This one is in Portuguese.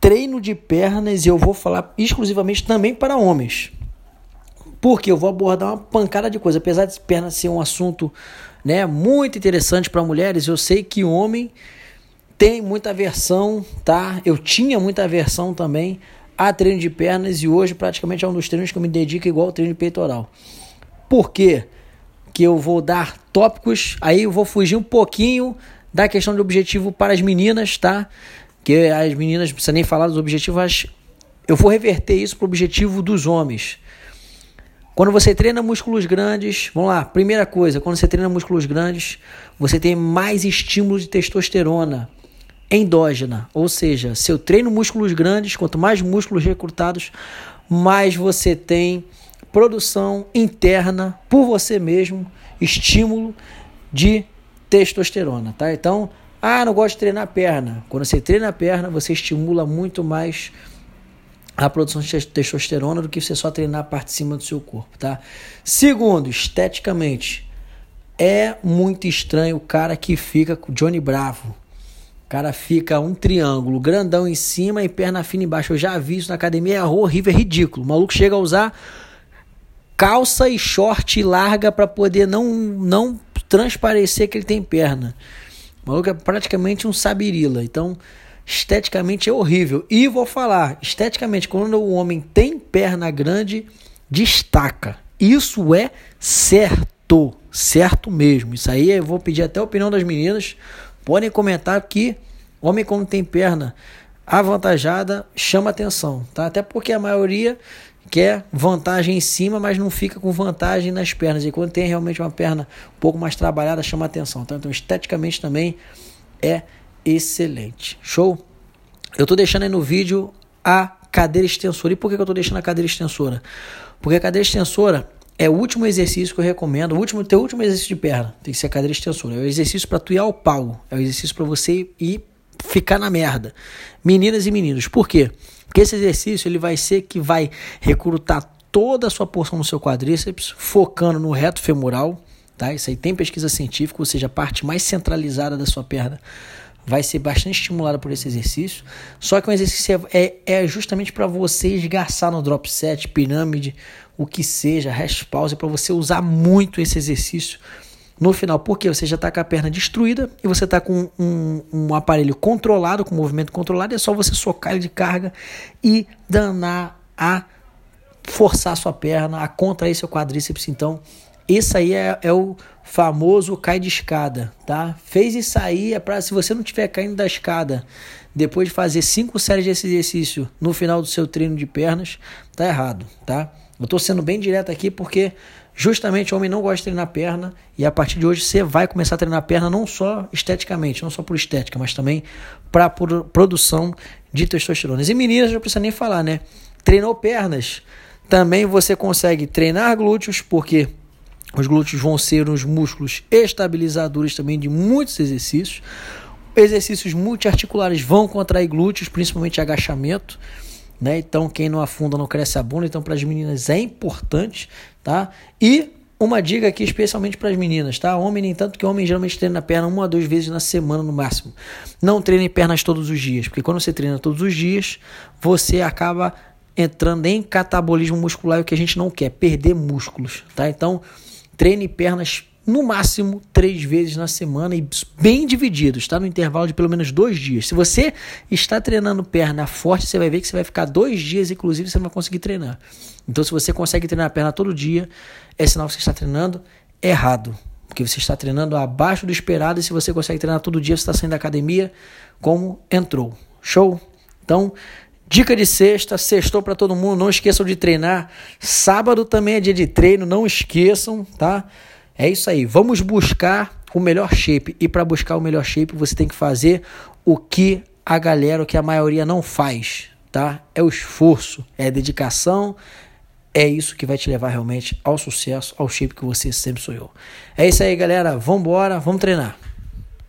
treino de pernas e eu vou falar exclusivamente também para homens. Porque eu vou abordar uma pancada de coisa. Apesar de perna ser um assunto né, muito interessante para mulheres, eu sei que homem tem muita aversão, tá? Eu tinha muita aversão também a treino de pernas e hoje praticamente é um dos treinos que eu me dedico igual ao treino de peitoral. Por quê? Que eu vou dar tópicos, aí eu vou fugir um pouquinho da questão de objetivo para as meninas, tá? Que as meninas não precisa nem falar dos objetivos, eu vou reverter isso para o objetivo dos homens. Quando você treina músculos grandes, vamos lá, primeira coisa, quando você treina músculos grandes, você tem mais estímulo de testosterona endógena, ou seja, se eu treino músculos grandes, quanto mais músculos recrutados, mais você tem produção interna por você mesmo, estímulo de testosterona, tá? Então, ah, não gosto de treinar perna. Quando você treina a perna, você estimula muito mais a produção de testosterona do que você só treinar a parte de cima do seu corpo, tá? Segundo, esteticamente, é muito estranho o cara que fica com Johnny Bravo. O cara fica um triângulo grandão em cima e perna fina embaixo. Eu já vi isso na academia, é horrível, é ridículo. O maluco chega a usar calça e short larga para poder não, não transparecer que ele tem perna. O maluco é praticamente um sabirila. Então, esteticamente é horrível. E vou falar, esteticamente, quando o homem tem perna grande, destaca. Isso é certo, certo mesmo. Isso aí eu vou pedir até a opinião das meninas. Podem comentar que homem quando tem perna avantajada chama atenção, tá? Até porque a maioria quer vantagem em cima, mas não fica com vantagem nas pernas. E quando tem realmente uma perna um pouco mais trabalhada, chama atenção. Tá? Então, esteticamente também é excelente. Show? Eu estou deixando aí no vídeo a cadeira extensora. E por que eu estou deixando a cadeira extensora? Porque a cadeira extensora é o último exercício que eu recomendo. O último, teu último exercício de perna tem que ser a cadeira extensora. É o exercício para tu ir ao pau. É o exercício para você ir ficar na merda. Meninas e meninos. Por quê? Porque esse exercício ele vai ser que vai recrutar toda a sua porção no seu quadríceps, focando no reto femoral. Tá? Isso aí tem pesquisa científica, ou seja, a parte mais centralizada da sua perna vai ser bastante estimulada por esse exercício. Só que o exercício é, é justamente para você esgarçar no drop set, pirâmide, o que seja, rest pause, para você usar muito esse exercício no final, porque você já está com a perna destruída e você está com um, um, aparelho controlado, com movimento controlado, é só você socar ele de carga e danar a forçar a sua perna, a contrair seu quadríceps. Então, esse aí é, é o famoso cai de escada, tá? Fez isso aí é para se você não estiver caindo da escada depois de fazer cinco séries desse exercício no final do seu treino de pernas, tá errado, tá? Eu estou sendo bem direto aqui porque justamente o homem não gosta de treinar perna e a partir de hoje você vai começar a treinar perna não só esteticamente, não só por estética, mas também para produção de testosterona. E meninas, não precisa nem falar, né? Treinou pernas, também você consegue treinar glúteos, porque os glúteos vão ser os músculos estabilizadores também de muitos exercícios. Exercícios multiarticulares vão contrair glúteos, principalmente agachamento. Né? Então, quem não afunda não cresce a bunda. Então, para as meninas é importante. Tá? E uma dica aqui especialmente para as meninas, tá? Homem, nem tanto que homem geralmente treina a perna uma ou duas vezes na semana no máximo. Não treine pernas todos os dias, porque quando você treina todos os dias, você acaba entrando em catabolismo muscular, o que a gente não quer, perder músculos, tá? Então, Treine pernas no máximo três vezes na semana e bem divididos, tá? No intervalo de pelo menos dois dias. Se você está treinando perna forte, você vai ver que você vai ficar dois dias, inclusive, você não vai conseguir treinar. Então, se você consegue treinar a perna todo dia, é sinal que você está treinando errado. Porque você está treinando abaixo do esperado e se você consegue treinar todo dia, você está saindo da academia como entrou. Show? Então, Dica de sexta, sextou para todo mundo, não esqueçam de treinar. Sábado também é dia de treino, não esqueçam, tá? É isso aí. Vamos buscar o melhor shape e para buscar o melhor shape você tem que fazer o que a galera, o que a maioria não faz, tá? É o esforço, é a dedicação, é isso que vai te levar realmente ao sucesso, ao shape que você sempre sonhou. É isso aí, galera. Vamos embora, vamos treinar.